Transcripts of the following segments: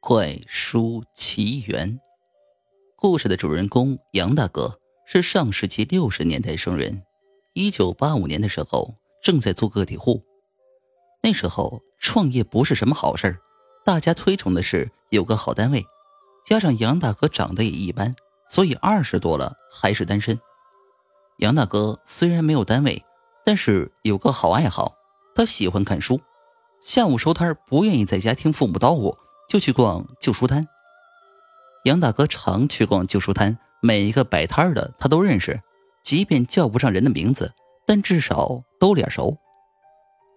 怪书奇缘。故事的主人公杨大哥是上世纪六十年代生人，一九八五年的时候正在做个体户。那时候创业不是什么好事儿大家推崇的是有个好单位。加上杨大哥长得也一般，所以二十多了还是单身。杨大哥虽然没有单位，但是有个好爱好，他喜欢看书。下午收摊不愿意在家听父母叨咕，就去逛旧书摊。杨大哥常去逛旧书摊，每一个摆摊的他都认识，即便叫不上人的名字，但至少都脸熟。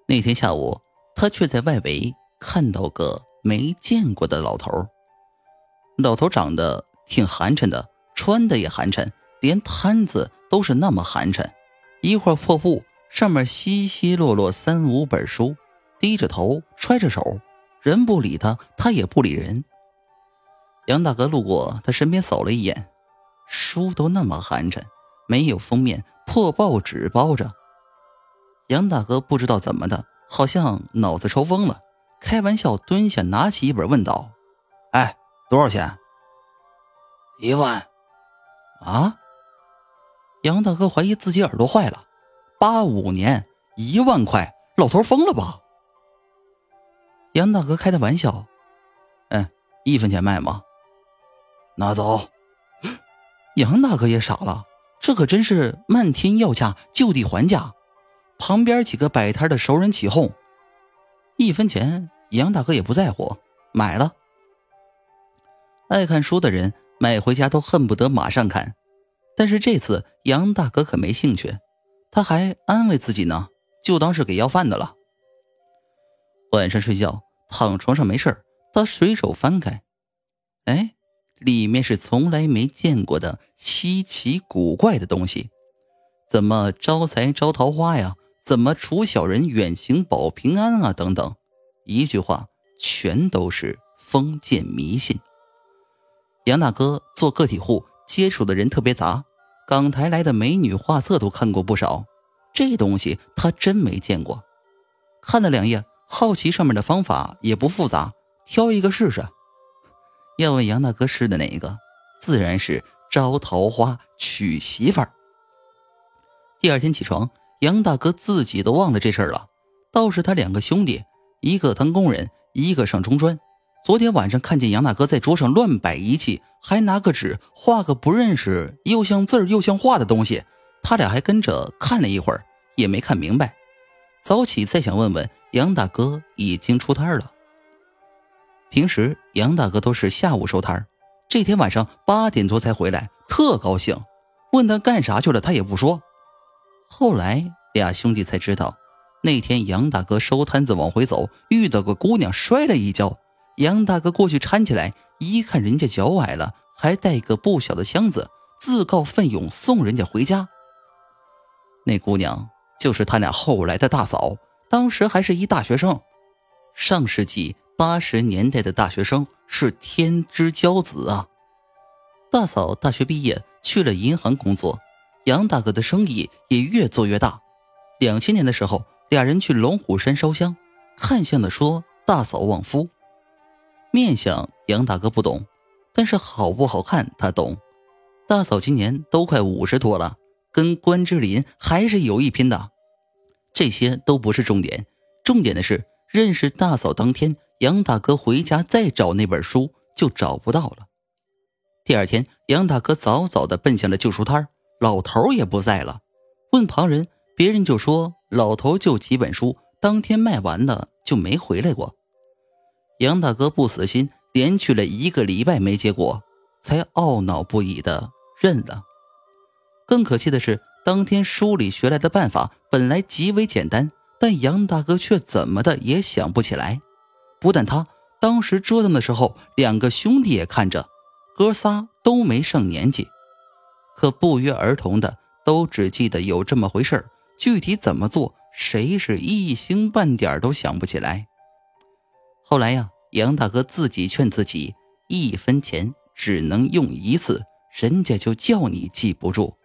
那天下午，他却在外围看到个没见过的老头。老头长得挺寒碜的，穿的也寒碜，连摊子都是那么寒碜，一块破布上面稀稀落落三五本书。低着头，揣着手，人不理他，他也不理人。杨大哥路过他身边，扫了一眼，书都那么寒碜，没有封面，破报纸包着。杨大哥不知道怎么的，好像脑子抽风了，开玩笑蹲下，拿起一本问道：“哎，多少钱？”“一万。”啊！杨大哥怀疑自己耳朵坏了，八五年一万块，老头疯了吧？杨大哥开的玩笑，嗯，一分钱卖吗？拿走。杨大哥也傻了，这可真是漫天要价，就地还价。旁边几个摆摊的熟人起哄，一分钱，杨大哥也不在乎，买了。爱看书的人买回家都恨不得马上看，但是这次杨大哥可没兴趣，他还安慰自己呢，就当是给要饭的了。晚上睡觉，躺床上没事他随手翻开，哎，里面是从来没见过的稀奇古怪的东西，怎么招财招桃花呀？怎么除小人远行保平安啊？等等，一句话，全都是封建迷信。杨大哥做个体户，接触的人特别杂，港台来的美女画册都看过不少，这东西他真没见过，看了两页。好奇上面的方法也不复杂，挑一个试试。要问杨大哥试的哪一个，自然是招桃花娶媳妇儿。第二天起床，杨大哥自己都忘了这事儿了，倒是他两个兄弟，一个当工人，一个上中专。昨天晚上看见杨大哥在桌上乱摆仪器，还拿个纸画个不认识又像字儿又像画的东西，他俩还跟着看了一会儿，也没看明白。早起再想问问。杨大哥已经出摊了。平时杨大哥都是下午收摊这天晚上八点多才回来，特高兴。问他干啥去了，他也不说。后来俩兄弟才知道，那天杨大哥收摊子往回走，遇到个姑娘摔了一跤。杨大哥过去搀起来，一看人家脚崴了，还带个不小的箱子，自告奋勇送人家回家。那姑娘就是他俩后来的大嫂。当时还是一大学生，上世纪八十年代的大学生是天之骄子啊！大嫂大学毕业去了银行工作，杨大哥的生意也越做越大。两千年的时候，俩人去龙虎山烧香，看相的说大嫂旺夫。面相杨大哥不懂，但是好不好看他懂。大嫂今年都快五十多了，跟关之琳还是有一拼的。这些都不是重点，重点的是认识大嫂当天，杨大哥回家再找那本书就找不到了。第二天，杨大哥早早的奔向了旧书摊老头也不在了。问旁人，别人就说老头就几本书，当天卖完了就没回来过。杨大哥不死心，连去了一个礼拜没结果，才懊恼不已的认了。更可气的是。当天书里学来的办法本来极为简单，但杨大哥却怎么的也想不起来。不但他当时折腾的时候，两个兄弟也看着，哥仨都没上年纪，可不约而同的都只记得有这么回事具体怎么做，谁是一星半点都想不起来。后来呀，杨大哥自己劝自己，一分钱只能用一次，人家就叫你记不住。